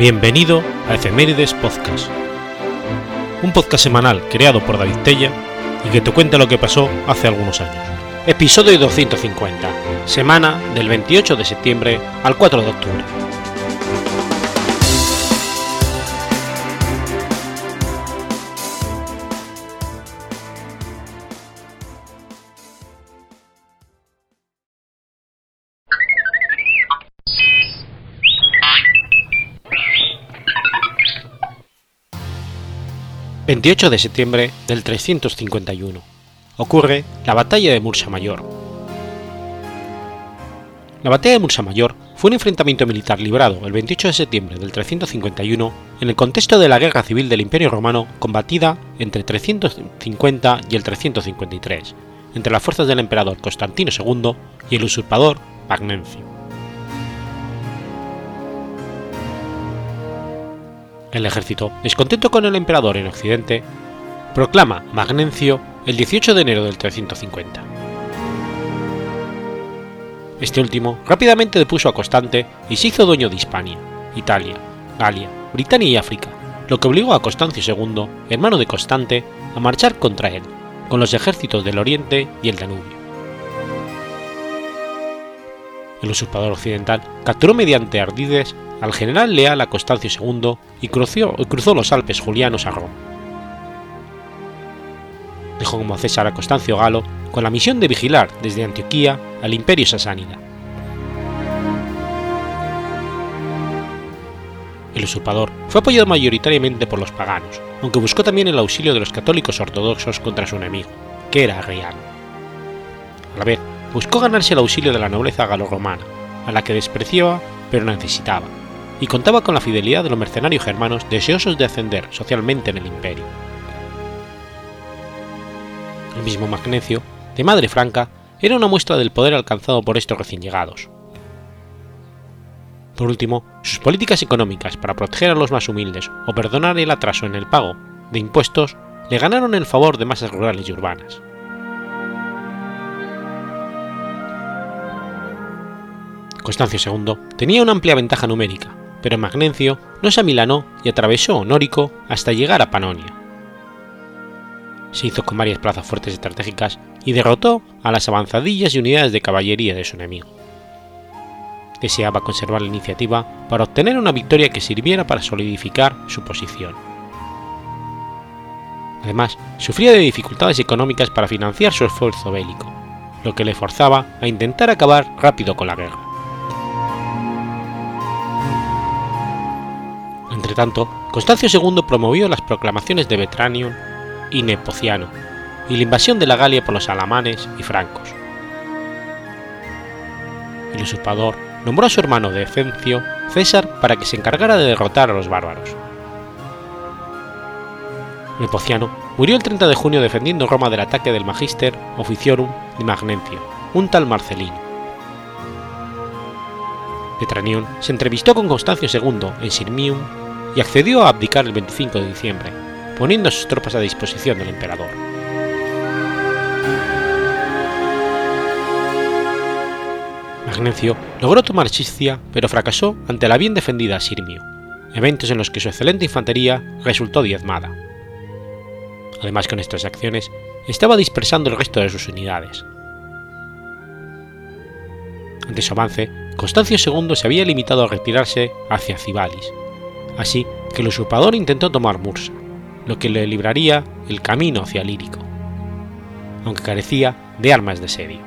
Bienvenido a Efemérides Podcast, un podcast semanal creado por David Tella y que te cuenta lo que pasó hace algunos años. Episodio 250, semana del 28 de septiembre al 4 de octubre. 28 de septiembre del 351. Ocurre la batalla de Mursa Mayor. La batalla de Mursa Mayor fue un enfrentamiento militar librado el 28 de septiembre del 351 en el contexto de la guerra civil del Imperio Romano combatida entre 350 y el 353 entre las fuerzas del emperador Constantino II y el usurpador Magnencio. El ejército, descontento con el emperador en Occidente, proclama Magnencio el 18 de enero del 350. Este último rápidamente depuso a Constante y se hizo dueño de Hispania, Italia, Galia, Britania y África, lo que obligó a Constancio II, hermano de Constante, a marchar contra él, con los ejércitos del Oriente y el Danubio. El usurpador occidental capturó mediante ardides al general leal a Constancio II y cruzó, los Alpes julianos a Roma. Dejó como César a Constancio Galo con la misión de vigilar desde Antioquía al imperio sasánida. El usurpador fue apoyado mayoritariamente por los paganos, aunque buscó también el auxilio de los católicos ortodoxos contra su enemigo, que era Arriano. A la vez, buscó ganarse el auxilio de la nobleza galo-romana, a la que despreciaba pero necesitaba, y contaba con la fidelidad de los mercenarios germanos deseosos de ascender socialmente en el imperio. El mismo Magnecio, de madre franca, era una muestra del poder alcanzado por estos recién llegados. Por último, sus políticas económicas para proteger a los más humildes o perdonar el atraso en el pago de impuestos le ganaron el favor de masas rurales y urbanas. Constancio II tenía una amplia ventaja numérica, pero Magnencio no se amilanó y atravesó Nórico hasta llegar a Panonia. Se hizo con varias plazas fuertes estratégicas y derrotó a las avanzadillas y unidades de caballería de su enemigo. Deseaba conservar la iniciativa para obtener una victoria que sirviera para solidificar su posición. Además, sufría de dificultades económicas para financiar su esfuerzo bélico, lo que le forzaba a intentar acabar rápido con la guerra. Entretanto, Constancio II promovió las proclamaciones de Vetranium y Nepociano y la invasión de la Galia por los alamanes y francos. El usurpador nombró a su hermano Defencio César para que se encargara de derrotar a los bárbaros. Nepociano murió el 30 de junio defendiendo Roma del ataque del Magister Officiorum de Magnencio, un tal Marcelino. Vetranión se entrevistó con Constancio II en Sirmium y accedió a abdicar el 25 de diciembre, poniendo sus tropas a disposición del emperador. Magnencio logró tomar Chiscia, pero fracasó ante la bien defendida Sirmio, eventos en los que su excelente infantería resultó diezmada. Además, con estas acciones estaba dispersando el resto de sus unidades. Ante su avance, Constancio II se había limitado a retirarse hacia Cibalis, así que el usurpador intentó tomar Mursa, lo que le libraría el camino hacia Lírico, aunque carecía de armas de serie.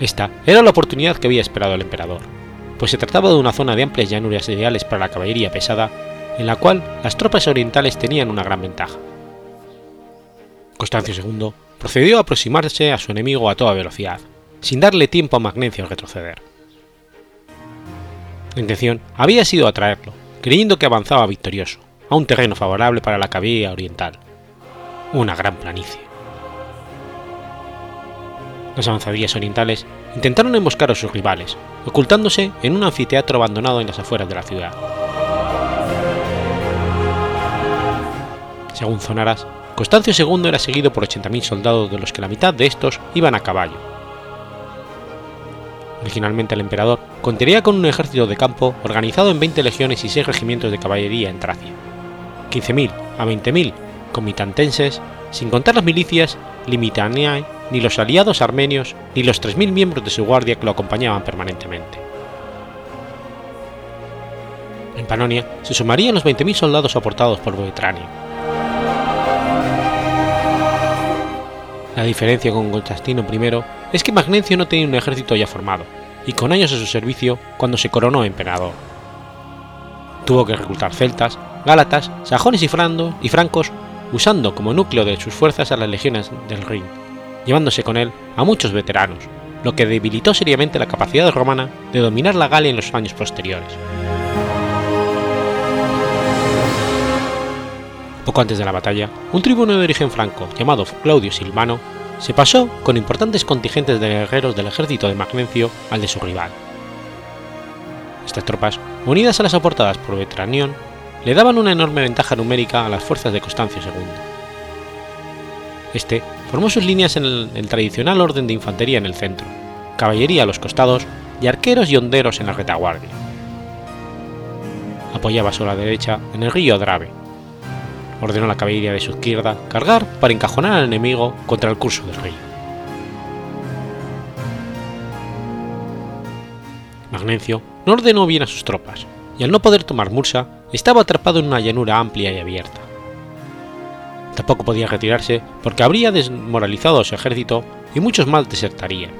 Esta era la oportunidad que había esperado el emperador, pues se trataba de una zona de amplias llanuras ideales para la caballería pesada, en la cual las tropas orientales tenían una gran ventaja. Constancio II procedió a aproximarse a su enemigo a toda velocidad, sin darle tiempo a Magnencio a retroceder. La intención había sido atraerlo, creyendo que avanzaba victorioso, a un terreno favorable para la caballería oriental, una gran planicie. Las avanzadillas orientales intentaron emboscar a sus rivales, ocultándose en un anfiteatro abandonado en las afueras de la ciudad. Según Zonaras, Constancio II era seguido por 80.000 soldados de los que la mitad de estos iban a caballo. Originalmente el emperador contaría con un ejército de campo organizado en 20 legiones y 6 regimientos de caballería en Tracia, 15.000 a 20.000 comitantenses, sin contar las milicias limitaniae, ni los aliados armenios, ni los 3.000 miembros de su guardia que lo acompañaban permanentemente. En Panonia se sumarían los 20.000 soldados aportados por Boetranio. La diferencia con Constantino I es que Magnencio no tenía un ejército ya formado, y con años a su servicio cuando se coronó emperador. Tuvo que reclutar celtas, gálatas, sajones y, y francos, usando como núcleo de sus fuerzas a las legiones del Rin, llevándose con él a muchos veteranos, lo que debilitó seriamente la capacidad romana de dominar la Galia en los años posteriores. Poco antes de la batalla, un tribuno de origen franco llamado Claudio Silvano se pasó con importantes contingentes de guerreros del ejército de Magnencio al de su rival. Estas tropas, unidas a las aportadas por Vetranión, le daban una enorme ventaja numérica a las fuerzas de Constancio II. Este formó sus líneas en el, tradicional orden de infantería en el centro, caballería a los costados y arqueros y honderos en la retaguardia. Apoyaba su derecha en el río Drave, ordenó a la caballería de su izquierda cargar para encajonar al enemigo contra el curso del río. Magnencio no ordenó bien a sus tropas, y al no poder tomar Mursa, estaba atrapado en una llanura amplia y abierta. Tampoco podía retirarse porque habría desmoralizado a su ejército y muchos más desertarían.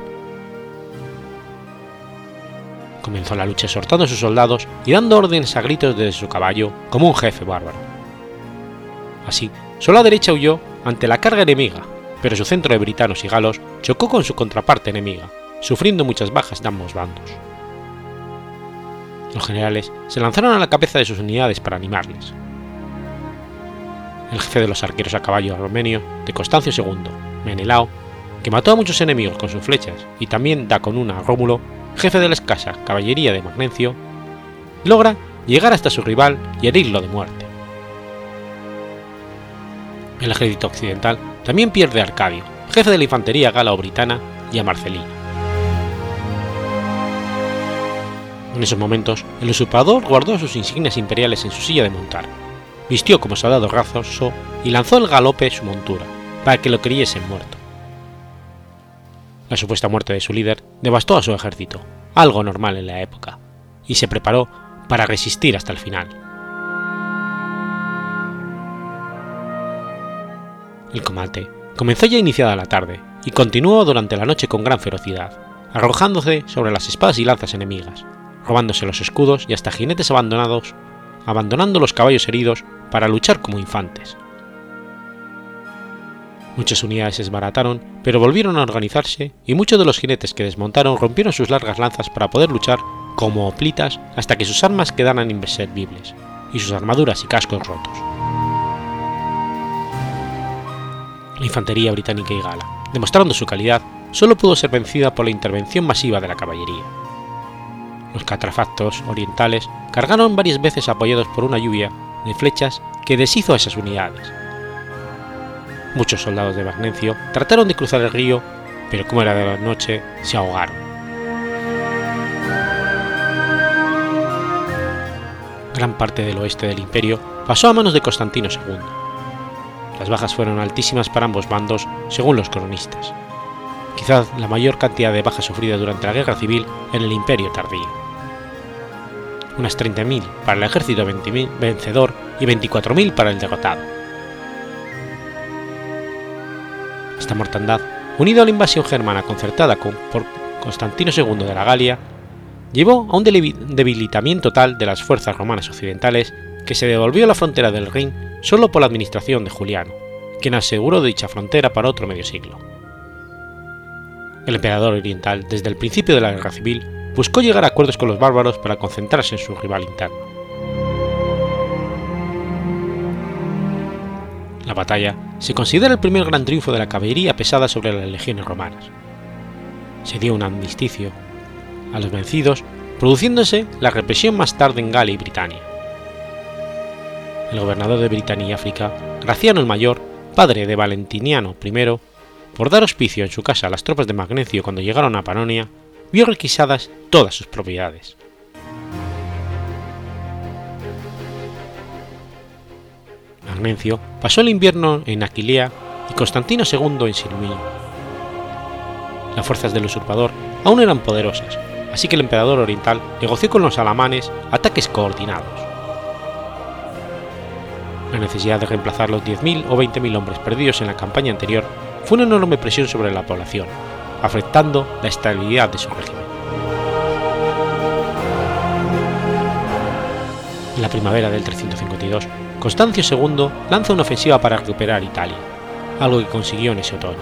Comenzó la lucha exhortando a sus soldados y dando órdenes a gritos desde su caballo como un jefe bárbaro. Así, solo a derecha huyó ante la carga enemiga, pero su centro de britanos y galos chocó con su contraparte enemiga, sufriendo muchas bajas de ambos bandos. Los generales se lanzaron a la cabeza de sus unidades para animarles. El jefe de los arqueros a caballo armenio de Constancio II, Menelao, que mató a muchos enemigos con sus flechas y también da con una a Rómulo, jefe de la escasa caballería de Magnencio, logra llegar hasta su rival y herirlo de muerte. El ejército occidental también pierde a Arcadio, jefe de la infantería gala o britana, y a Marcelino. En esos momentos, el usurpador guardó sus insignias imperiales en su silla de montar, vistió como soldado razoso y lanzó el galope su montura, para que lo creyesen muerto. La supuesta muerte de su líder devastó a su ejército, algo normal en la época, y se preparó para resistir hasta el final. El combate comenzó ya iniciada la tarde y continuó durante la noche con gran ferocidad, arrojándose sobre las espadas y lanzas enemigas, robándose los escudos y hasta jinetes abandonados, abandonando los caballos heridos para luchar como infantes. Muchas unidades se desbarataron, pero volvieron a organizarse y muchos de los jinetes que desmontaron rompieron sus largas lanzas para poder luchar como oplitas hasta que sus armas quedaran inservibles y sus armaduras y cascos rotos. La infantería británica y gala, demostrando su calidad, solo pudo ser vencida por la intervención masiva de la caballería. Los catrafactos orientales cargaron varias veces apoyados por una lluvia de flechas que deshizo a esas unidades. Muchos soldados de Magnencio trataron de cruzar el río, pero como era de la noche, se ahogaron. Gran parte del oeste del imperio pasó a manos de Constantino II, las bajas fueron altísimas para ambos bandos, según los cronistas. Quizás la mayor cantidad de bajas sufridas durante la guerra civil en el imperio tardío. Unas 30.000 para el ejército vencedor y 24.000 para el derrotado. Esta mortandad, unido a la invasión germana concertada por Constantino II de la Galia, llevó a un debilitamiento tal de las fuerzas romanas occidentales que se devolvió la frontera del Rin solo por la administración de Juliano, quien aseguró dicha frontera para otro medio siglo. El emperador oriental, desde el principio de la guerra civil, buscó llegar a acuerdos con los bárbaros para concentrarse en su rival interno. La batalla se considera el primer gran triunfo de la caballería pesada sobre las legiones romanas. Se dio un amnisticio a los vencidos, produciéndose la represión más tarde en Galia y Britania el gobernador de Britania y África, Graciano el Mayor, padre de Valentiniano I, por dar hospicio en su casa a las tropas de Magnecio cuando llegaron a Panonia, vio requisadas todas sus propiedades. Magnencio pasó el invierno en Aquilea y Constantino II en Sirmium. Las fuerzas del usurpador aún eran poderosas, así que el emperador oriental negoció con los alamanes ataques coordinados. La necesidad de reemplazar los 10.000 o 20.000 hombres perdidos en la campaña anterior fue una enorme presión sobre la población, afectando la estabilidad de su régimen. En la primavera del 352, Constancio II lanza una ofensiva para recuperar Italia, algo que consiguió en ese otoño.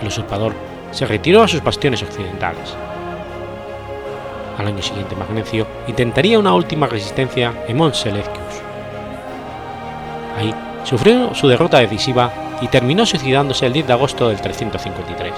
El usurpador se retiró a sus bastiones occidentales. Al año siguiente Magnencio intentaría una última resistencia en Mont Seleucus. Ahí sufrió su derrota decisiva y terminó suicidándose el 10 de agosto del 353.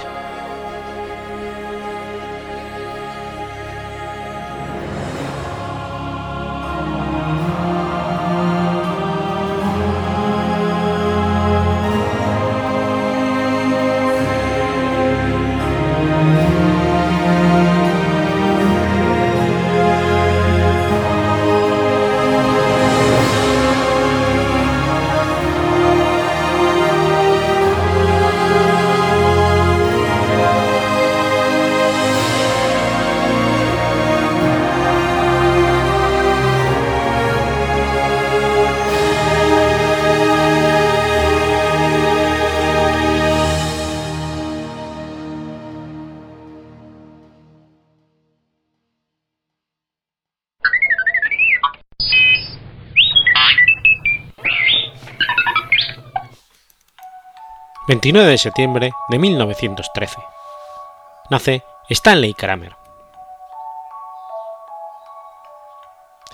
29 de septiembre de 1913. Nace Stanley Kramer.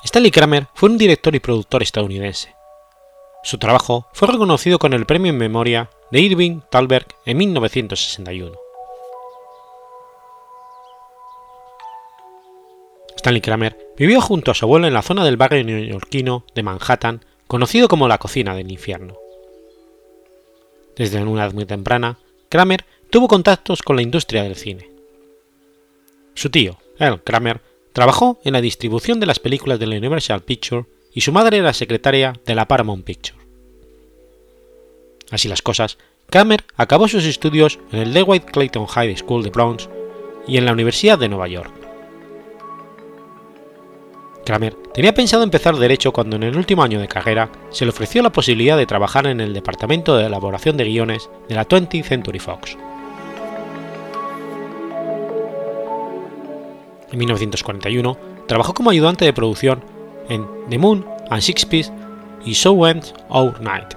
Stanley Kramer fue un director y productor estadounidense. Su trabajo fue reconocido con el premio en memoria de Irving Thalberg en 1961. Stanley Kramer vivió junto a su abuelo en la zona del barrio neoyorquino de Manhattan conocido como la cocina del infierno. Desde una edad muy temprana, Kramer tuvo contactos con la industria del cine. Su tío, Earl Kramer, trabajó en la distribución de las películas de la Universal Pictures y su madre era secretaria de la Paramount Pictures. Así las cosas, Kramer acabó sus estudios en el DeWitt Clayton High School de Bronx y en la Universidad de Nueva York. Kramer tenía pensado empezar derecho cuando en el último año de carrera se le ofreció la posibilidad de trabajar en el departamento de elaboración de guiones de la 20th Century Fox. En 1941 trabajó como ayudante de producción en The Moon and Six y So Ends Our Night.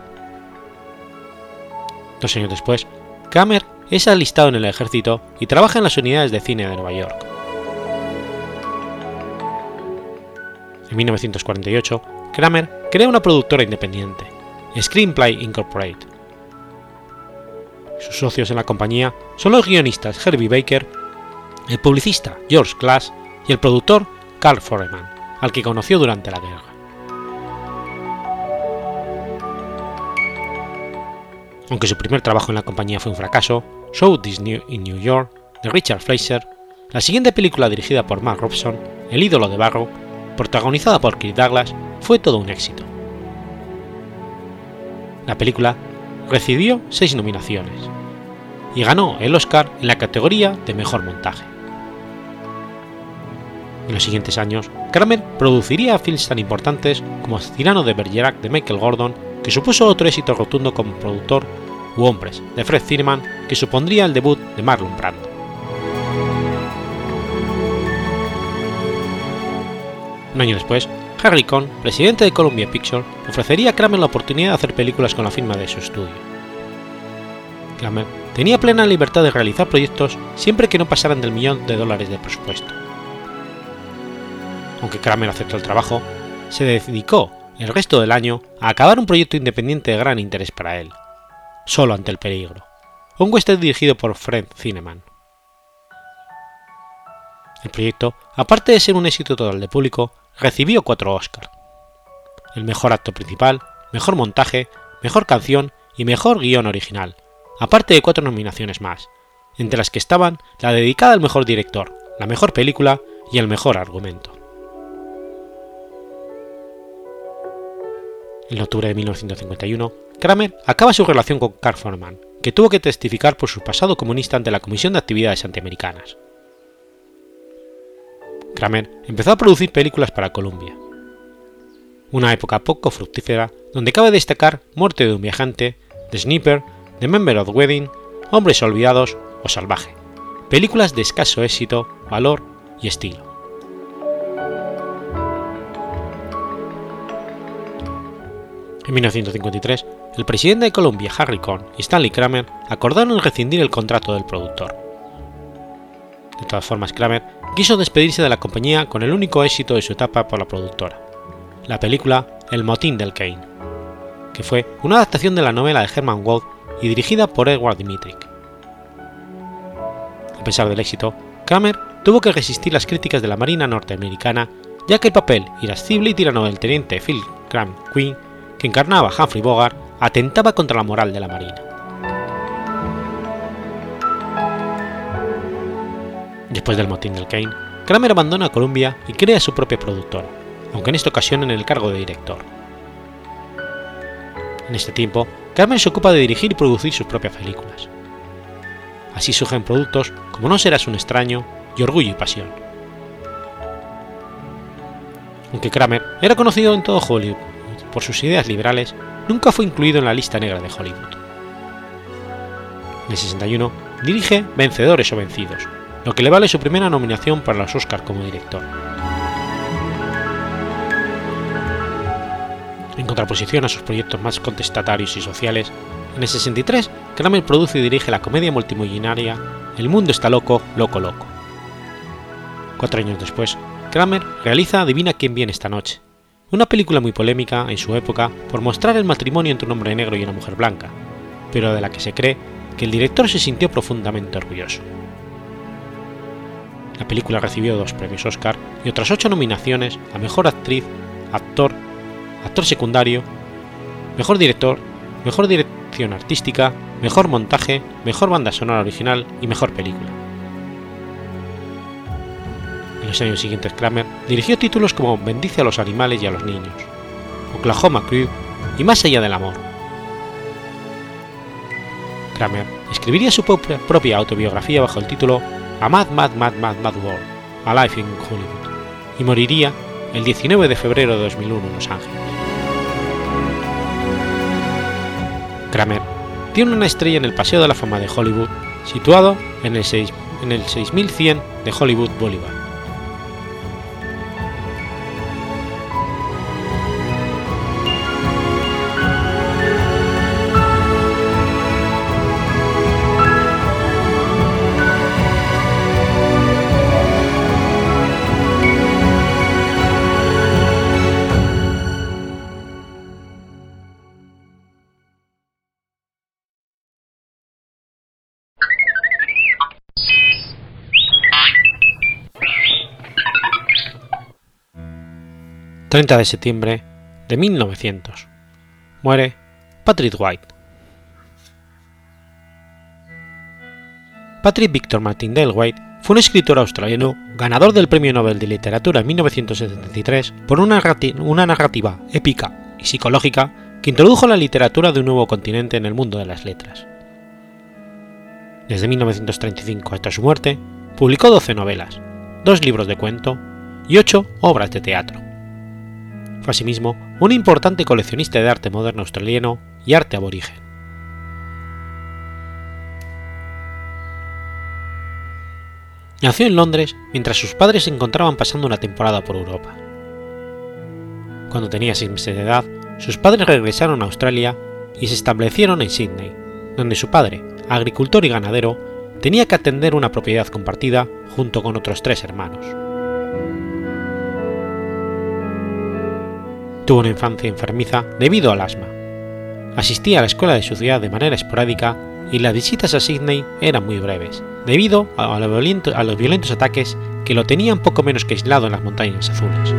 Dos años después, Kramer es alistado en el ejército y trabaja en las unidades de cine de Nueva York. En 1948, Kramer crea una productora independiente, Screenplay Incorporated. Sus socios en la compañía son los guionistas Herbie Baker, el publicista George Glass y el productor Carl Foreman, al que conoció durante la guerra. Aunque su primer trabajo en la compañía fue un fracaso, Show This New in New York, de Richard Fleischer, la siguiente película dirigida por Mark Robson, El ídolo de barro, protagonizada por Kirk Douglas, fue todo un éxito. La película recibió seis nominaciones y ganó el Oscar en la categoría de Mejor Montaje. En los siguientes años, Kramer produciría films tan importantes como Cyrano de Bergerac de Michael Gordon, que supuso otro éxito rotundo como productor, u Hombres de Fred Zinnemann, que supondría el debut de Marlon Brando. Un año después, Harry Cohn, presidente de Columbia Pictures, ofrecería a Kramer la oportunidad de hacer películas con la firma de su estudio. Kramer tenía plena libertad de realizar proyectos siempre que no pasaran del millón de dólares de presupuesto. Aunque Kramer aceptó el trabajo, se dedicó el resto del año a acabar un proyecto independiente de gran interés para él, Solo ante el peligro, un western dirigido por Fred Zinnemann. El proyecto, aparte de ser un éxito total de público, recibió cuatro Oscars. El mejor acto principal, mejor montaje, mejor canción y mejor guion original, aparte de cuatro nominaciones más, entre las que estaban la dedicada al mejor director, la mejor película y el mejor argumento. En octubre de 1951, Kramer acaba su relación con Carl Forman, que tuvo que testificar por su pasado comunista ante la Comisión de Actividades Antiamericanas. Kramer empezó a producir películas para Columbia. Una época poco fructífera donde cabe destacar Muerte de un viajante, The Sniper, The Member of the Wedding, Hombres Olvidados o Salvaje, películas de escaso éxito, valor y estilo. En 1953, el presidente de Columbia, Harry Cohn, y Stanley Kramer acordaron rescindir el contrato del productor. De todas formas, Kramer quiso despedirse de la compañía con el único éxito de su etapa por la productora, la película El motín del Kane, que fue una adaptación de la novela de Herman Wood y dirigida por Edward Dmytryk. A pesar del éxito, Kramer tuvo que resistir las críticas de la Marina norteamericana, ya que el papel irascible y tirano del teniente Phil Graham Quinn, que encarnaba Humphrey Bogart, atentaba contra la moral de la Marina. Después del motín del Kane, Kramer abandona Columbia y crea su propia productora, aunque en esta ocasión en el cargo de director. En este tiempo, Kramer se ocupa de dirigir y producir sus propias películas. Así surgen productos como No serás un extraño y Orgullo y Pasión. Aunque Kramer era conocido en todo Hollywood por sus ideas liberales, nunca fue incluido en la lista negra de Hollywood. En el 61 dirige Vencedores o Vencidos, lo que le vale su primera nominación para los Oscars como director. En contraposición a sus proyectos más contestatarios y sociales, en el 63 Kramer produce y dirige la comedia multimillonaria El mundo está loco, loco, loco. Cuatro años después, Kramer realiza Adivina quién viene esta noche, una película muy polémica en su época por mostrar el matrimonio entre un hombre negro y una mujer blanca, pero de la que se cree que el director se sintió profundamente orgulloso. La película recibió dos premios Oscar y otras ocho nominaciones a Mejor Actriz, Actor, Actor Secundario, Mejor Director, Mejor Dirección Artística, Mejor Montaje, Mejor Banda Sonora Original y Mejor Película. En los años siguientes Kramer dirigió títulos como Bendice a los animales y a los niños, Oklahoma Crew y Más allá del amor. Kramer escribiría su propia autobiografía bajo el título A Mad Mad Mad Mad Mad World, A Life in Hollywood, y moriría el 19 de febrero de 2001 en Los Ángeles. Kramer tiene una estrella en el Paseo de la Fama de Hollywood, situado en el, 6, en el 6100 de Hollywood Boulevard. 30 de septiembre de 1900. Muere Patrick White. Patrick Victor Martindale White fue un escritor australiano ganador del Premio Nobel de Literatura en 1973 por una, una narrativa épica y psicológica que introdujo la literatura de un nuevo continente en el mundo de las letras. Desde 1935 hasta su muerte, publicó 12 novelas, dos libros de cuento y ocho obras de teatro. Asimismo un importante coleccionista de arte moderno australiano y arte aborigen. Nació en Londres mientras sus padres se encontraban pasando una temporada por Europa. Cuando tenía seis meses de edad, sus padres regresaron a Australia y se establecieron en Sydney, donde su padre, agricultor y ganadero, tenía que atender una propiedad compartida junto con otros tres hermanos. Tuvo una infancia enfermiza debido al asma. Asistía a la escuela de su ciudad de manera esporádica y las visitas a Sydney eran muy breves, debido a, los violentos ataques que lo tenían poco menos que aislado en las montañas azules.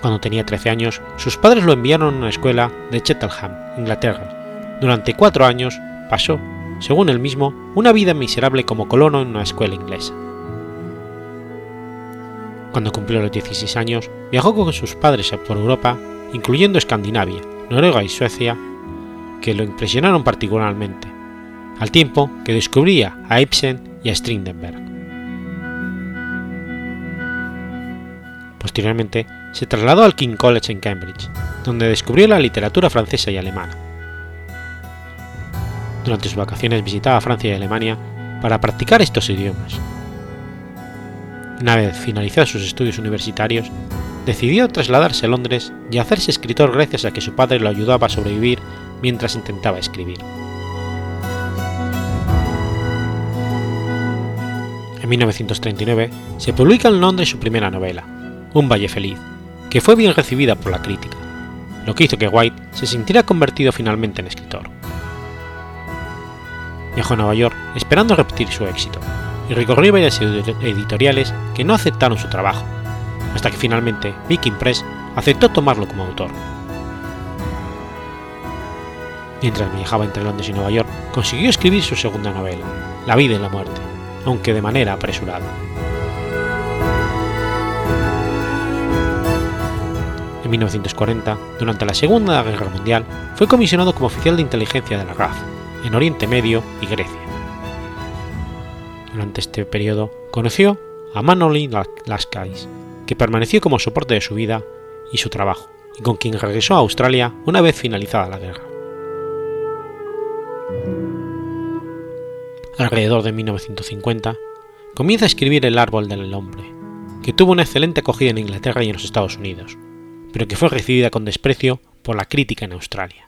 Cuando tenía 13 años, sus padres lo enviaron a una escuela de Cheltenham, Inglaterra. Durante cuatro años pasó según él mismo, una vida miserable como colono en una escuela inglesa. Cuando cumplió los 16 años, viajó con sus padres por Europa, incluyendo Escandinavia, Noruega y Suecia, que lo impresionaron particularmente, al tiempo que descubría a Ibsen y a Strindenberg. Posteriormente, se trasladó al King College en Cambridge, donde descubrió la literatura francesa y alemana. Durante sus vacaciones visitaba Francia y Alemania para practicar estos idiomas. Una vez finalizados sus estudios universitarios, decidió trasladarse a Londres y hacerse escritor gracias a que su padre lo ayudaba a sobrevivir mientras intentaba escribir. En 1939 se publica en Londres su primera novela, Un Valle Feliz, que fue bien recibida por la crítica, lo que hizo que White se sintiera convertido finalmente en escritor. Viajó a Nueva York esperando repetir su éxito, y recorrió varias editoriales que no aceptaron su trabajo, hasta que finalmente Viking Press aceptó tomarlo como autor. Mientras viajaba entre Londres y Nueva York, consiguió escribir su segunda novela, La vida y la muerte, aunque de manera apresurada. En 1940, durante la Segunda Guerra Mundial, fue comisionado como oficial de inteligencia de la RAF, en Oriente Medio y Grecia. Durante este periodo conoció a Manolin Laskais, que permaneció como soporte de su vida y su trabajo, y con quien regresó a Australia una vez finalizada la guerra. Alrededor de 1950, comienza a escribir El árbol del hombre, que tuvo una excelente acogida en Inglaterra y en los Estados Unidos, pero que fue recibida con desprecio por la crítica en Australia.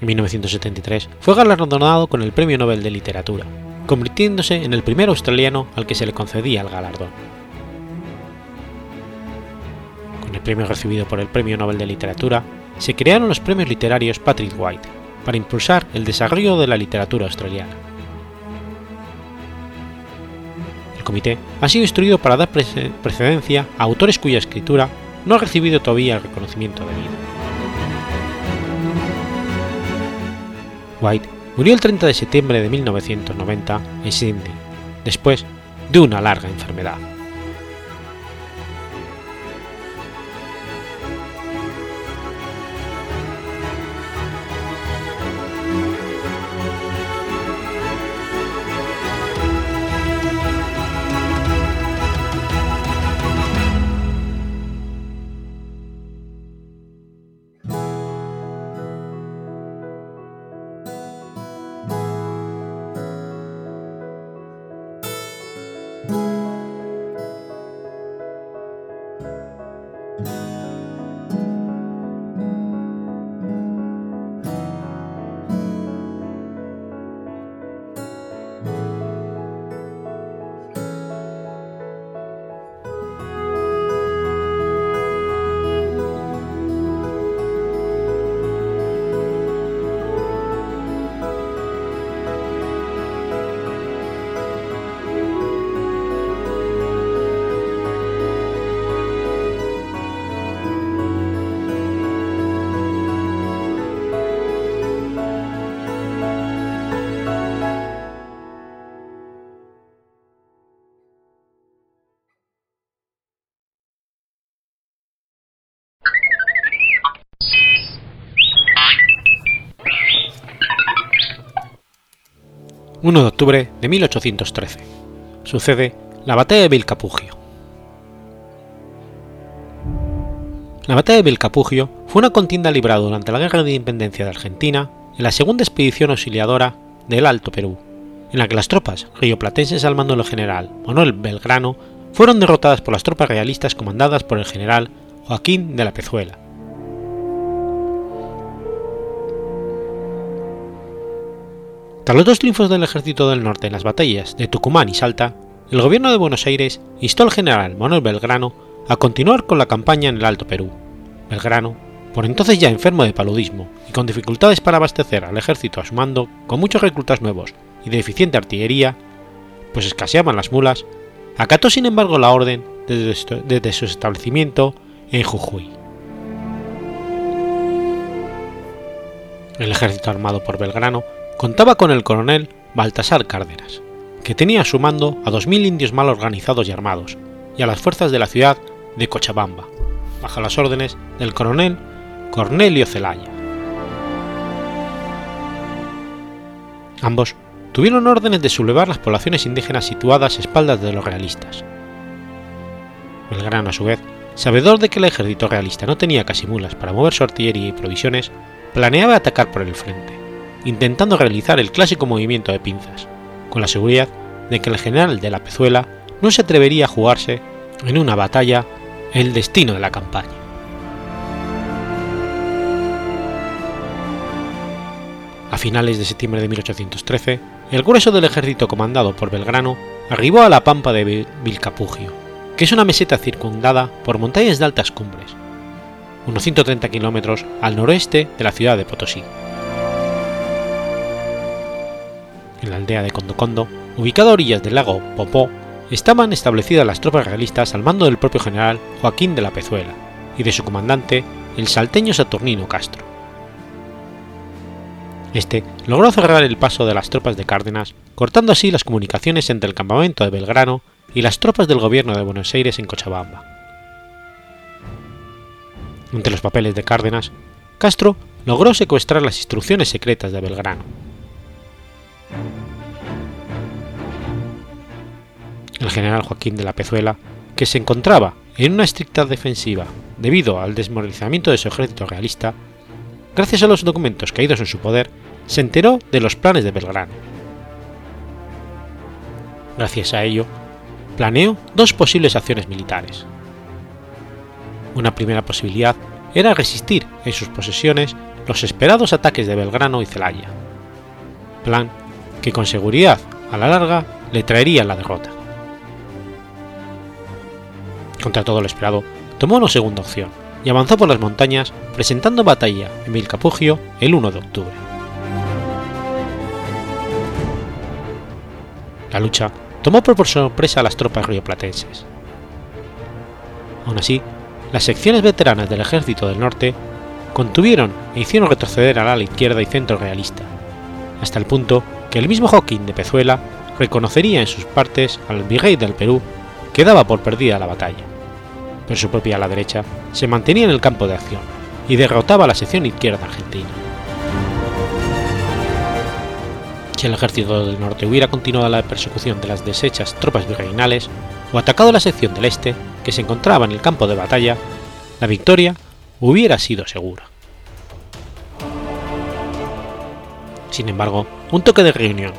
En 1973 fue galardonado con el Premio Nobel de Literatura, convirtiéndose en el primer australiano al que se le concedía el galardón. Con el premio recibido por el Premio Nobel de Literatura, se crearon los premios literarios Patrick White para impulsar el desarrollo de la literatura australiana. El comité ha sido instruido para dar precedencia a autores cuya escritura no ha recibido todavía el reconocimiento debido. White murió el 30 de septiembre de 1990 en Sydney, después de una larga enfermedad. 1 de octubre de 1813. Sucede la batalla de Vilcapugio. La batalla de Vilcapugio fue una contienda librada durante la Guerra de Independencia de Argentina en la segunda expedición auxiliadora del Alto Perú, en la que las tropas rioplatenses al mando del general Manuel Belgrano fueron derrotadas por las tropas realistas comandadas por el general Joaquín de la Pezuela, Tras los dos triunfos del ejército del norte en las batallas de Tucumán y Salta, el gobierno de Buenos Aires instó al general Manuel Belgrano a continuar con la campaña en el Alto Perú. Belgrano, por entonces ya enfermo de paludismo y con dificultades para abastecer al ejército a su mando con muchos reclutas nuevos y de eficiente artillería, pues escaseaban las mulas, acató sin embargo la orden desde su establecimiento en Jujuy. El ejército armado por Belgrano contaba con el coronel Baltasar Cárdenas, que tenía a su mando a 2.000 indios mal organizados y armados, y a las fuerzas de la ciudad de Cochabamba, bajo las órdenes del coronel Cornelio Zelaya. Ambos tuvieron órdenes de sublevar las poblaciones indígenas situadas a espaldas de los realistas. Belgrano, a su vez, sabedor de que el ejército realista no tenía casi mulas para mover su artillería y provisiones, planeaba atacar por el frente, intentando realizar el clásico movimiento de pinzas, con la seguridad de que el general de la Pezuela no se atrevería a jugarse en una batalla el destino de la campaña. A finales de septiembre de 1813, el grueso del ejército comandado por Belgrano arribó a la pampa de Vilcapugio, que es una meseta circundada por montañas de altas cumbres, unos 130 kilómetros al noroeste de la ciudad de Potosí. En la aldea de Condocondo, ubicada a orillas del lago Popó, estaban establecidas las tropas realistas al mando del propio general Joaquín de la Pezuela y de su comandante, el salteño Saturnino Castro. Este logró cerrar el paso de las tropas de Cárdenas, cortando así las comunicaciones entre el campamento de Belgrano y las tropas del gobierno de Buenos Aires en Cochabamba. Entre los papeles de Cárdenas, Castro logró secuestrar las instrucciones secretas de Belgrano. El general Joaquín de la Pezuela, que se encontraba en una estricta defensiva debido al desmoralizamiento de su ejército realista, gracias a los documentos caídos en su poder, se enteró de los planes de Belgrano. Gracias a ello, planeó dos posibles acciones militares. Una primera posibilidad era resistir en sus posesiones los esperados ataques de Belgrano y Celaya, plan que con seguridad a la larga le traería la derrota. Contra todo lo esperado, tomó una segunda opción y avanzó por las montañas presentando batalla en Vilcapugio el 1 de octubre. La lucha tomó por sorpresa a las tropas rioplatenses. Aún así, las secciones veteranas del ejército del norte contuvieron e hicieron retroceder al ala izquierda y centro realista, hasta el punto que el mismo Joaquín de Pezuela reconocería en sus partes al virrey del Perú que daba por perdida la batalla, pero su propia ala derecha se mantenía en el campo de acción y derrotaba a la sección izquierda argentina. Si el ejército del norte hubiera continuado la persecución de las deshechas tropas virreinales o atacado la sección del este, que se encontraba en el campo de batalla, la victoria hubiera sido segura. Sin embargo, un toque de reunión,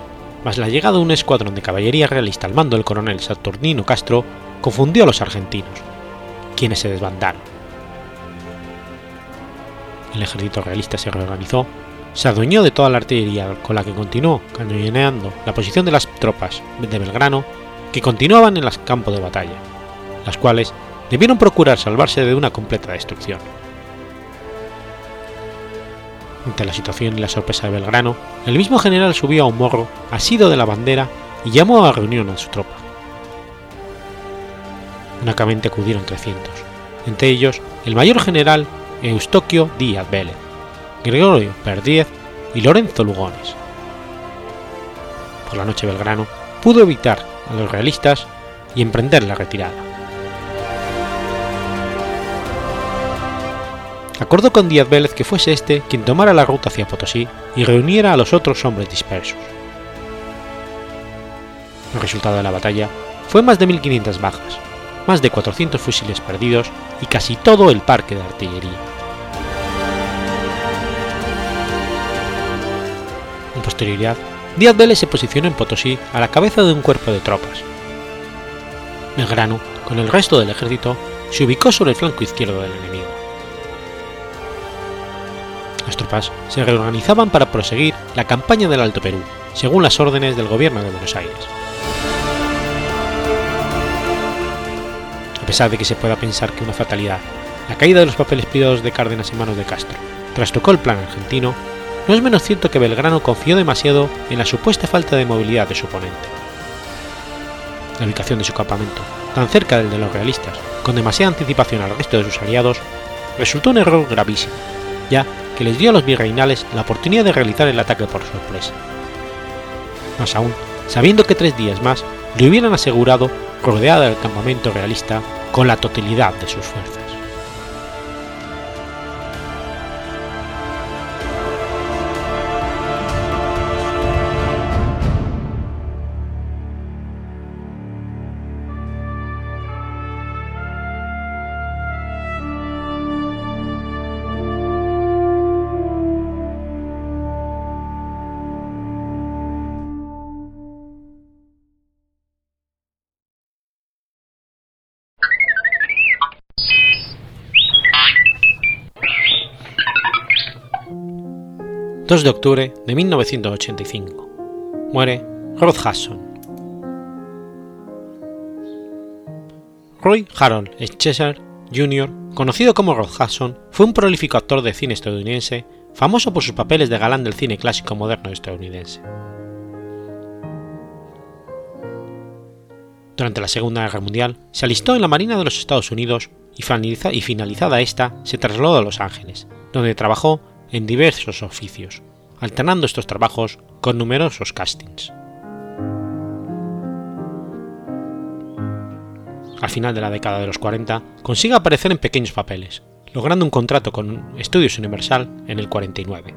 más la llegada de un escuadrón de caballería realista al mando del coronel Saturnino Castro, confundió a los argentinos, quienes se desbandaron. El ejército realista se reorganizó se adueñó de toda la artillería con la que continuó cañoneando la posición de las tropas de Belgrano que continuaban en los campos de batalla, las cuales debieron procurar salvarse de una completa destrucción. Ante la situación y la sorpresa de Belgrano, el mismo general subió a un morro asido de la bandera y llamó a reunión a su tropa. Únicamente acudieron 300, entre ellos el mayor general Eustoquio Díaz Vélez, Gregorio Perdíez y Lorenzo Lugones. Por la noche Belgrano pudo evitar a los realistas y emprender la retirada. Acordó con Díaz Vélez que fuese este quien tomara la ruta hacia Potosí y reuniera a los otros hombres dispersos. El resultado de la batalla fue más de 1.500 bajas, más de 400 fusiles perdidos y casi todo el parque de artillería. posterioridad, Díaz Vélez se posicionó en Potosí a la cabeza de un cuerpo de tropas. Belgrano, con el resto del ejército, se ubicó sobre el flanco izquierdo del enemigo. Se reorganizaban para proseguir la campaña del Alto Perú, según las órdenes del gobierno de Buenos Aires. A pesar de que se pueda pensar que una fatalidad, la caída de los papeles privados de Cárdenas en manos de Castro, trastocó el plan argentino, no es menos cierto que Belgrano confió demasiado en la supuesta falta de movilidad de su oponente. La ubicación de su campamento, tan cerca del de los realistas, con demasiada anticipación al resto de sus aliados, resultó un error gravísimo, ya que les dio a los virreinales la oportunidad de realizar el ataque por sorpresa. Más aún, sabiendo que tres días más le hubieran asegurado rodeada del campamento realista con la totalidad de sus fuerzas. 2 de octubre de 1985. Muere Rod Hudson. Roy Harold Cheshire Jr., conocido como Rod Hudson, fue un prolífico actor de cine estadounidense, famoso por sus papeles de galán del cine clásico moderno estadounidense. Durante la Segunda Guerra Mundial, se alistó en la Marina de los Estados Unidos y, finalizada esta, se trasladó a Los Ángeles, donde trabajó en diversos oficios, alternando estos trabajos con numerosos castings. Al final de la década de los 40 consigue aparecer en pequeños papeles, logrando un contrato con Estudios Universal en el 49.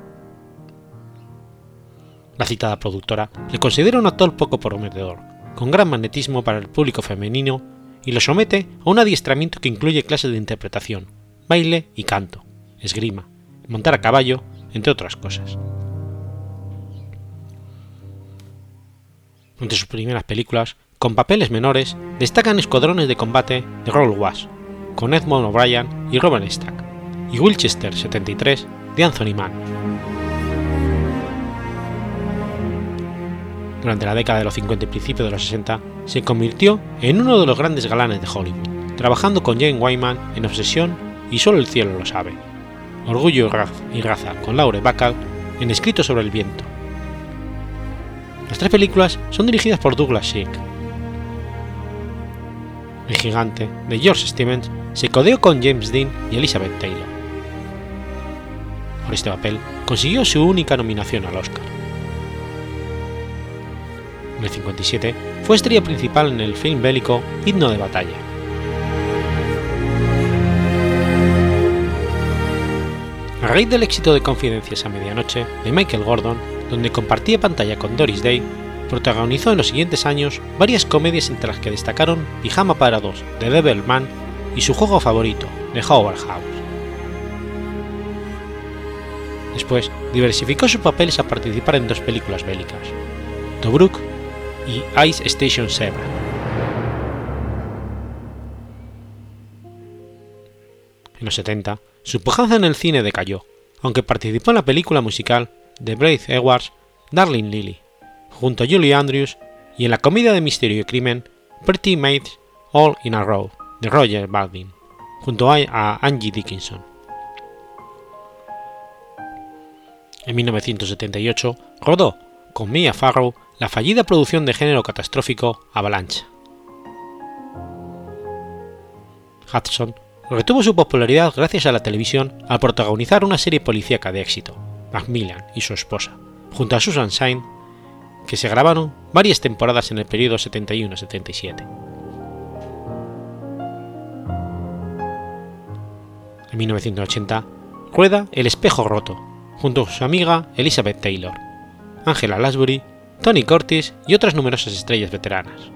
La citada productora le considera un actor poco prometedor, con gran magnetismo para el público femenino y lo somete a un adiestramiento que incluye clases de interpretación, baile y canto, esgrima, montar a caballo, entre otras cosas. Entre sus primeras películas, con papeles menores, destacan Escuadrones de Combate de Roll Wash, con Edmond O'Brien y Robert Stack, y Wilchester 73 de Anthony Mann. Durante la década de los 50 y principios de los 60, se convirtió en uno de los grandes galanes de Hollywood, trabajando con Jane Wyman en Obsesión y Solo el cielo lo sabe, Orgullo y raza con Laure Bacall en Escrito sobre el viento. Las tres películas son dirigidas por Douglas Sirk. El gigante, de George Stevens, se codeó con James Dean y Elizabeth Taylor. Por este papel consiguió su única nominación al Oscar. En el 57 fue estrella principal en el film bélico Himno de Batalla, A raíz del éxito de Confidencias a Medianoche de Michael Gordon, donde compartía pantalla con Doris Day, protagonizó en los siguientes años varias comedias entre las que destacaron Pijama para dos de Devil Man y su juego favorito, The Howard House. Después diversificó sus papeles a participar en dos películas bélicas, Tobruk y Ice Station Zebra. En los 70 su pujanza en el cine decayó, aunque participó en la película musical de Braith Edwards, Darling Lily, junto a Julie Andrews, y en la comedia de misterio y crimen Pretty Maids All in a Row, de Roger Baldwin, junto a Angie Dickinson. En 1978 rodó, con Mia Farrow, la fallida producción de género catastrófico Avalancha. Hudson retuvo su popularidad gracias a la televisión al protagonizar una serie policíaca de éxito, Macmillan y su esposa, junto a Susan Shine, que se grabaron varias temporadas en el periodo 71-77. En 1980, rueda El espejo roto, junto a su amiga Elizabeth Taylor, Angela Lansbury, Tony Curtis y otras numerosas estrellas veteranas.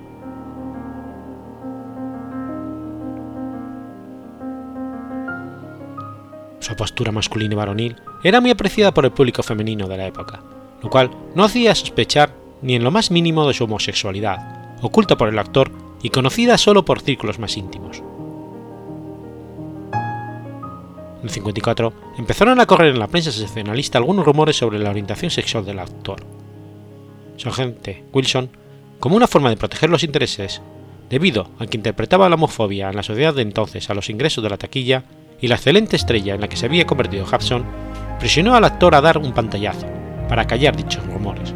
Su postura masculina y varonil era muy apreciada por el público femenino de la época, lo cual no hacía sospechar ni en lo más mínimo de su homosexualidad, oculta por el actor y conocida solo por círculos más íntimos. En el 54 empezaron a correr en la prensa sensacionalista algunos rumores sobre la orientación sexual del actor. Su agente, Wilson, como una forma de proteger los intereses, debido a que interpretaba la homofobia en la sociedad de entonces a los ingresos de la taquilla, y la excelente estrella en la que se había convertido Hudson presionó al actor a dar un pantallazo para callar dichos rumores.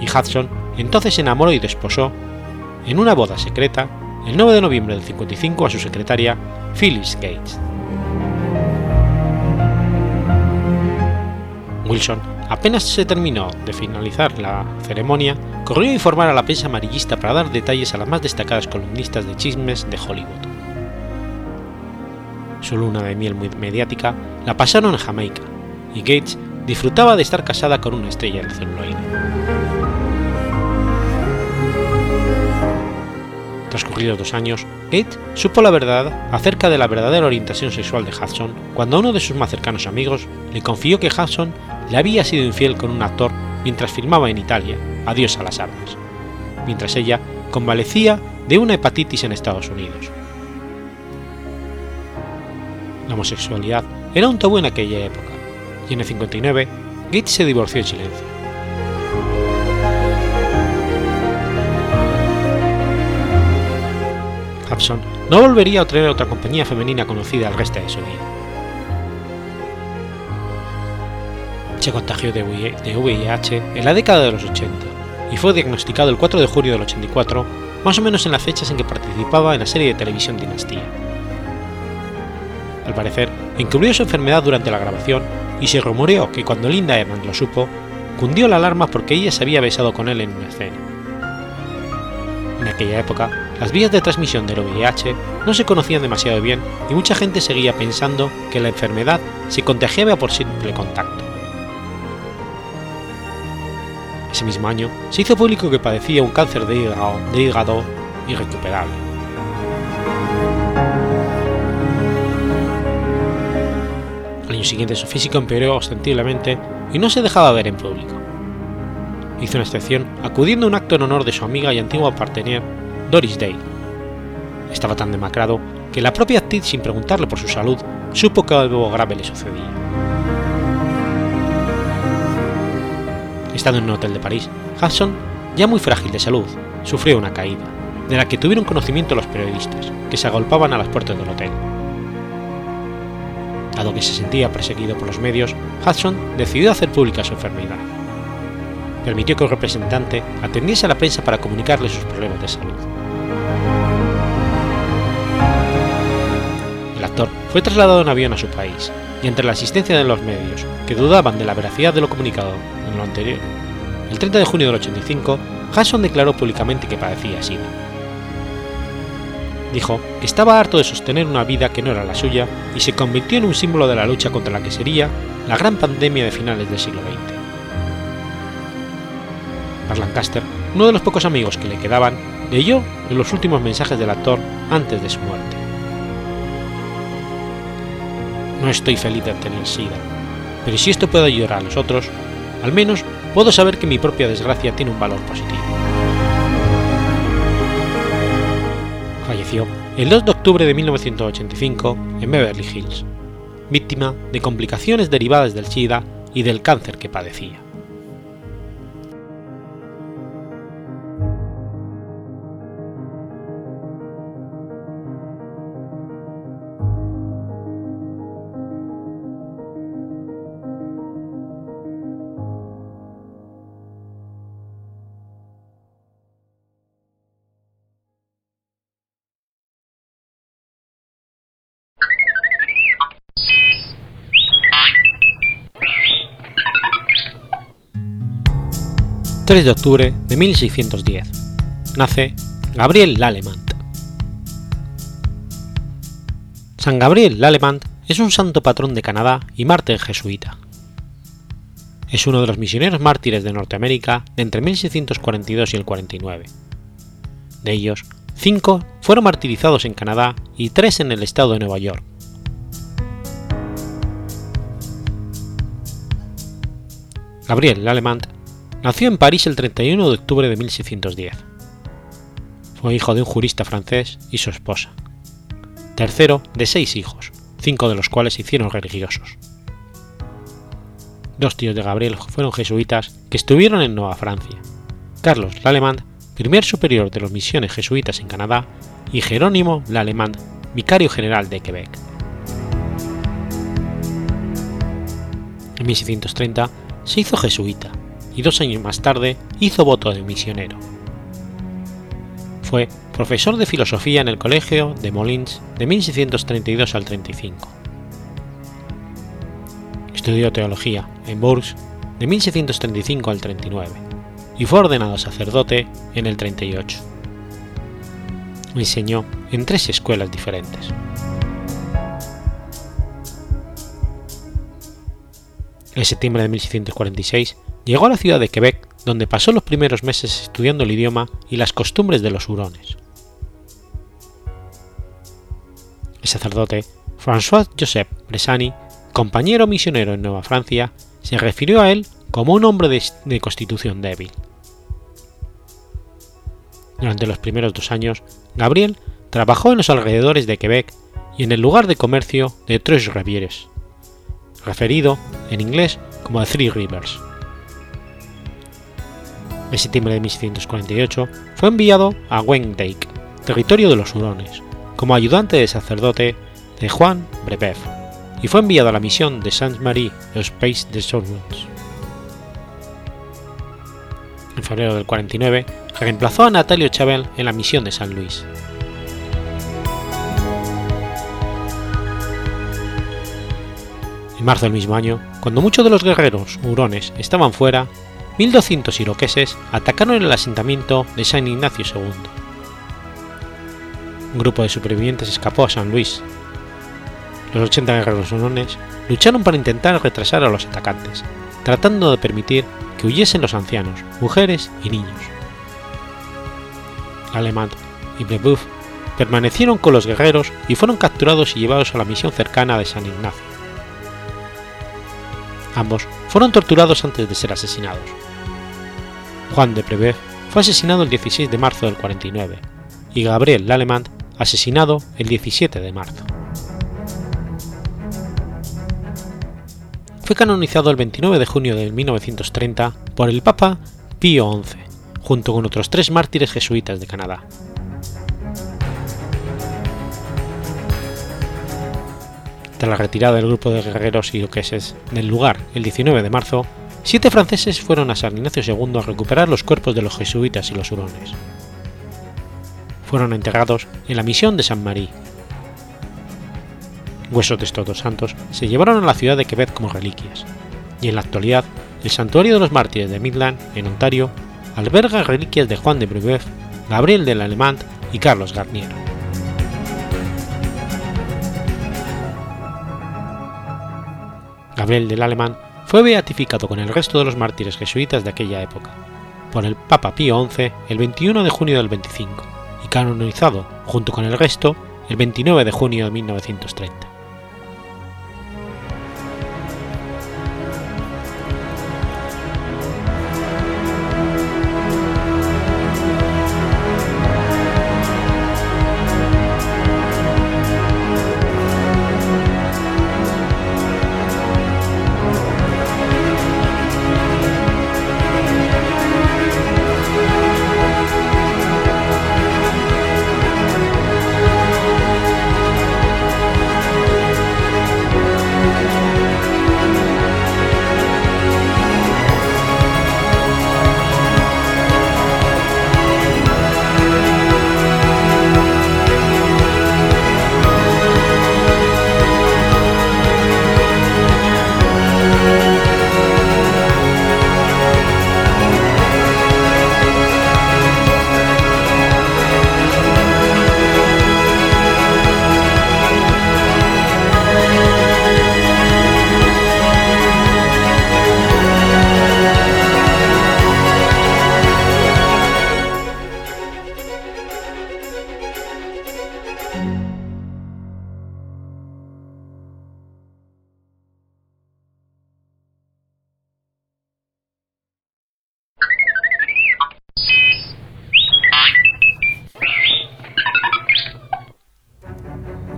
Y Hudson entonces se enamoró y desposó, en una boda secreta, el 9 de noviembre del 55 a su secretaria Phyllis Gates. Wilson, apenas se terminó de finalizar la ceremonia, corrió a informar a la prensa amarillista para dar detalles a las más destacadas columnistas de chismes de Hollywood. Su luna de miel muy mediática la pasaron en Jamaica, y Gates disfrutaba de estar casada con una estrella del celuloide. Transcurridos dos años, Gates supo la verdad acerca de la verdadera orientación sexual de Hudson cuando uno de sus más cercanos amigos le confió que Hudson le había sido infiel con un actor mientras filmaba en Italia Adiós a las armas, mientras ella convalecía de una hepatitis en Estados Unidos. La homosexualidad era un tabú en aquella época, y en el 59 Gates se divorció en silencio. Hudson no volvería a tener otra compañía femenina conocida el resto de su vida. Se contagió de VIH en la década de los 80 y fue diagnosticado el 4 de julio del 84, más o menos en las fechas en que participaba en la serie de televisión Dinastía. Al parecer, encubrió su enfermedad durante la grabación y se rumoreó que cuando Linda Evans lo supo, cundió la alarma porque ella se había besado con él en una escena. En aquella época, las vías de transmisión del VIH no se conocían demasiado bien y mucha gente seguía pensando que la enfermedad se contagiaba por simple contacto. Ese mismo año se hizo público que padecía un cáncer de hígado, de hígado irrecuperable. Año siguiente su físico empeoró ostensiblemente y no se dejaba ver en público. Hizo una excepción acudiendo a un acto en honor de su amiga y antigua partener Doris Day. Estaba tan demacrado que la propia actriz, sin preguntarle por su salud, supo que algo grave le sucedía. Estando en un hotel de París, Hudson, ya muy frágil de salud, sufrió una caída, de la que tuvieron conocimiento los periodistas, que se agolpaban a las puertas del hotel. Dado que se sentía perseguido por los medios, Hudson decidió hacer pública su enfermedad. Permitió que un representante atendiese a la prensa para comunicarle sus problemas de salud. El actor fue trasladado en avión a su país, y entre la asistencia de los medios, que dudaban de la veracidad de lo comunicado en lo anterior, el 30 de junio del 85, Hudson declaró públicamente que padecía SIDA. Dijo que estaba harto de sostener una vida que no era la suya y se convirtió en un símbolo de la lucha contra la que sería la gran pandemia de finales del siglo XX. Mark Lancaster, uno de los pocos amigos que le quedaban, leyó los últimos mensajes del actor antes de su muerte. No estoy feliz de tener SIDA, pero si esto puede ayudar a los otros, al menos puedo saber que mi propia desgracia tiene un valor positivo. Falleció el 2 de octubre de 1985 en Beverly Hills, víctima de complicaciones derivadas del SIDA y del cáncer que padecía. 3 de octubre de 1610. Nace Gabriel Lalemant. San Gabriel Lalemant es un santo patrón de Canadá y mártir jesuita. Es uno de los misioneros mártires de Norteamérica entre 1642 y el 49. De ellos, cinco fueron martirizados en Canadá y tres en el estado de Nueva York. Gabriel Lalemant Nació en París el 31 de octubre de 1610. Fue hijo de un jurista francés y su esposa. Tercero de seis hijos, cinco de los cuales se hicieron religiosos. Dos tíos de Gabriel fueron jesuitas que estuvieron en Nueva Francia. Carlos Lalemant, primer superior de las misiones jesuitas en Canadá, y Jerónimo Lalemant, vicario general de Quebec. En 1630 se hizo jesuita y dos años más tarde hizo voto de misionero. Fue profesor de filosofía en el Colegio de Molins de 1632 al 35. Estudió teología en Bourges de 1635 al 39 y fue ordenado sacerdote en el 38. Enseñó en tres escuelas diferentes. En septiembre de 1646 llegó a la ciudad de Quebec, donde pasó los primeros meses estudiando el idioma y las costumbres de los hurones. El sacerdote François Joseph Bresani, compañero misionero en Nueva Francia, se refirió a él como un hombre de, de constitución débil. Durante los primeros dos años, Gabriel trabajó en los alrededores de Quebec y en el lugar de comercio de Tres Rivieres, referido en inglés como The Three Rivers. En septiembre de 1648 fue enviado a Wendake, territorio de los Hurones, como ayudante de sacerdote de Juan Brebeuf, y fue enviado a la misión de Sainte-Marie aux Pays des Sorons. En febrero del 49 reemplazó a Natalio Chavel en la misión de San Luis. En marzo del mismo año, cuando muchos de los guerreros hurones estaban fuera, 1.200 iroqueses atacaron el asentamiento de San Ignacio II. Un grupo de supervivientes escapó a San Luis. Los 80 guerreros hurones lucharon para intentar retrasar a los atacantes, tratando de permitir que huyesen los ancianos, mujeres y niños. Alemán y Brebeuf permanecieron con los guerreros y fueron capturados y llevados a la misión cercana de San Ignacio. Ambos fueron torturados antes de ser asesinados. Juan de Brebeuf fue asesinado el 16 de marzo del 49 y Gabriel Lallemand asesinado el 17 de marzo. Fue canonizado el 29 de junio de 1930 por el Papa Pío XI, junto con otros tres mártires jesuitas de Canadá. Tras la retirada del grupo de guerreros iroqueses del lugar el 19 de marzo, siete franceses fueron a San Ignacio II a recuperar los cuerpos de los jesuitas y los hurones. Fueron enterrados en la misión de San Marí. Huesos de estos dos santos se llevaron a la ciudad de Quebec como reliquias, y en la actualidad el Santuario de los Mártires de Midland, en Ontario, alberga reliquias de Juan de Brebeuf, Gabriel del Alemán y Carlos Garnier. Gabriel del Alemán fue beatificado con el resto de los mártires jesuitas de aquella época, por el Papa Pío XI el 21 de junio del 25 y canonizado junto con el resto el 29 de junio de 1930.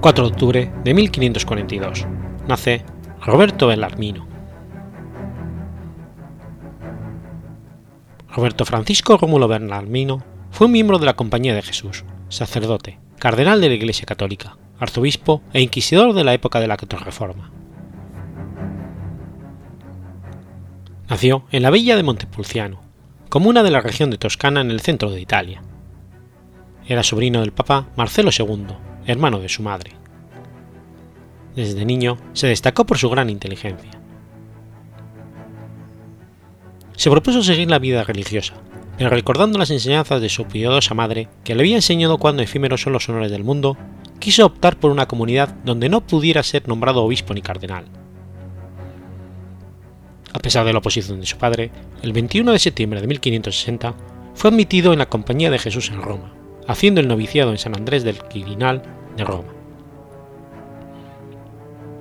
4 de octubre de 1542. Nace Roberto Bellarmino. Roberto Francisco Rómulo Bellarmino fue un miembro de la Compañía de Jesús, sacerdote, cardenal de la Iglesia Católica, arzobispo e inquisidor de la época de la Reforma. Nació en la villa de Montepulciano, comuna de la región de Toscana en el centro de Italia. Era sobrino del Papa Marcelo II, hermano de su madre. Desde niño se destacó por su gran inteligencia. se propuso seguir la vida religiosa, pero recordando las enseñanzas de su piadosa madre, que le había enseñado cuán efímeros son los honores del mundo, quiso optar por una comunidad donde no pudiera ser nombrado obispo ni cardenal. A pesar de la oposición de su padre, el 21 de septiembre de 1560 fue admitido en la Compañía de Jesús en Roma, haciendo el noviciado en San Andrés del Quirinal de Roma.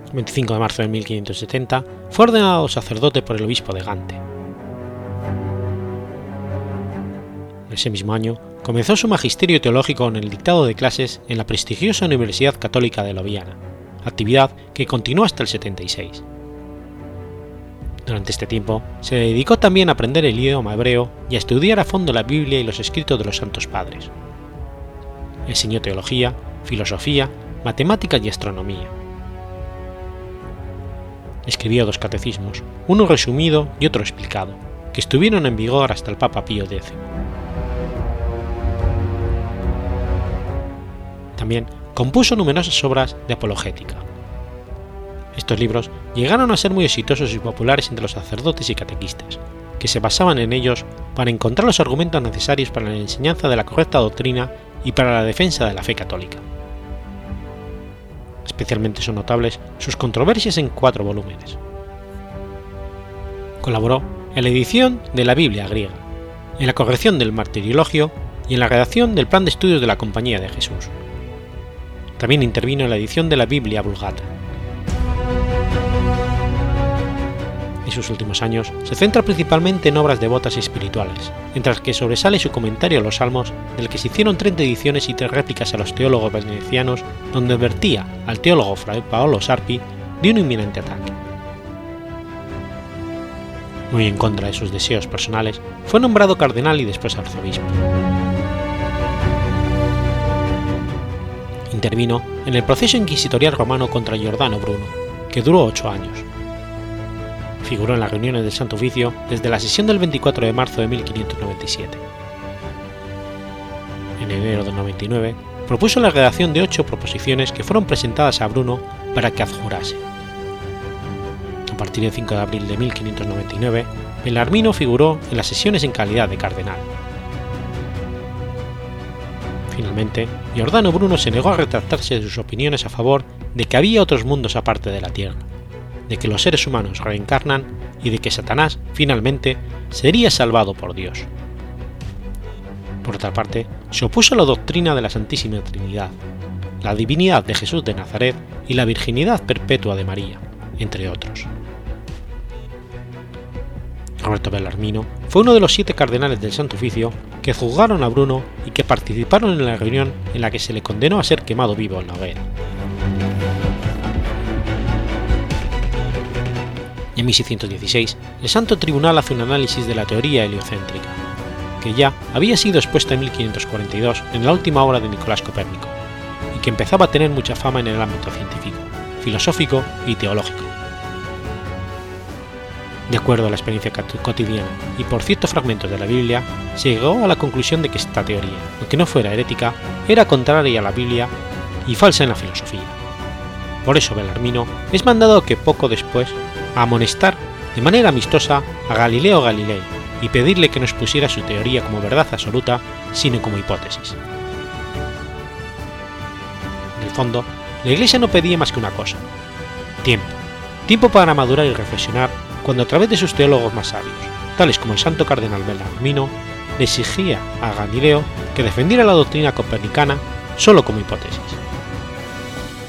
El 25 de marzo de 1570 fue ordenado sacerdote por el obispo de Gante. Ese mismo año comenzó su magisterio teológico en el dictado de clases en la prestigiosa Universidad Católica de Loviana, actividad que continuó hasta el 76. Durante este tiempo se dedicó también a aprender el idioma hebreo y a estudiar a fondo la Biblia y los escritos de los Santos Padres. Enseñó teología, filosofía, matemáticas y astronomía. Escribió dos catecismos, uno resumido y otro explicado, que estuvieron en vigor hasta el Papa Pío X. También compuso numerosas obras de apologética. Estos libros llegaron a ser muy exitosos y populares entre los sacerdotes y catequistas, que se basaban en ellos para encontrar los argumentos necesarios para la enseñanza de la correcta doctrina y para la defensa de la fe católica. Especialmente son notables sus controversias en cuatro volúmenes. Colaboró en la edición de la Biblia griega, en la corrección del martiriologio y en la redacción del plan de estudios de la Compañía de Jesús. También intervino en la edición de la Biblia Vulgata. En sus últimos años se centra principalmente en obras devotas y espirituales, entre las que sobresale su comentario a los Salmos, del que se hicieron 30 ediciones y tres réplicas a los teólogos venecianos, donde advertía al teólogo Fray Paolo Sarpi de un inminente ataque. Muy en contra de sus deseos personales, fue nombrado cardenal y después arzobispo. intervino en el proceso inquisitorial romano contra Giordano Bruno, que duró ocho años. Figuró en las reuniones del Santo Oficio desde la sesión del 24 de marzo de 1597. En enero del 99 propuso la redacción de ocho proposiciones que fueron presentadas a Bruno para que adjurase. A partir del 5 de abril de 1599, Belarmino figuró en las sesiones en calidad de cardenal. Finalmente, Giordano Bruno se negó a retractarse de sus opiniones a favor de que había otros mundos aparte de la Tierra, de que los seres humanos reencarnan y de que Satanás, finalmente, sería salvado por Dios. Por otra parte, se opuso a la doctrina de la Santísima Trinidad, la divinidad de Jesús de Nazaret y la virginidad perpetua de María, entre otros. Roberto Bellarmino fue uno de los siete cardenales del Santo Oficio que juzgaron a Bruno y que participaron en la reunión en la que se le condenó a ser quemado vivo en la hoguera. En 1616, el Santo Tribunal hace un análisis de la teoría heliocéntrica, que ya había sido expuesta en 1542 en la última obra de Nicolás Copérnico, y que empezaba a tener mucha fama en el ámbito científico, filosófico y teológico de acuerdo a la experiencia cotidiana y por ciertos fragmentos de la Biblia, se llegó a la conclusión de que esta teoría, aunque no fuera herética, era contraria a la Biblia y falsa en la filosofía. Por eso Belarmino es mandado que poco después a amonestar de manera amistosa a Galileo Galilei y pedirle que no expusiera su teoría como verdad absoluta, sino como hipótesis. En el fondo, la Iglesia no pedía más que una cosa, tiempo, tiempo para madurar y reflexionar cuando a través de sus teólogos más sabios, tales como el santo cardenal Bellarmino, le exigía a Galileo que defendiera la doctrina copernicana solo como hipótesis.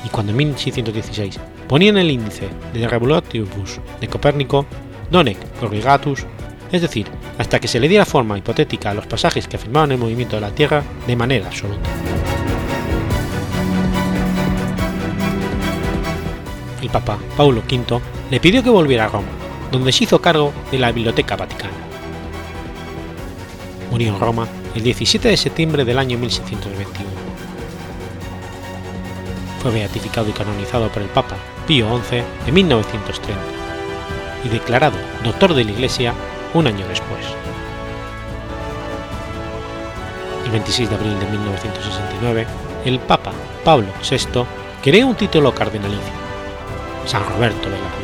Y cuando en 1616 ponían el índice de Revolutivus de Copérnico, Donec Corrigatus, es decir, hasta que se le diera forma hipotética a los pasajes que afirmaban el movimiento de la Tierra de manera absoluta. El Papa Paulo V le pidió que volviera a Roma, donde se hizo cargo de la Biblioteca Vaticana. Murió en Roma el 17 de septiembre del año 1621. Fue beatificado y canonizado por el Papa Pío XI en 1930 y declarado doctor de la Iglesia un año después. El 26 de abril de 1969, el Papa Pablo VI creó un título cardenalicio, San Roberto de la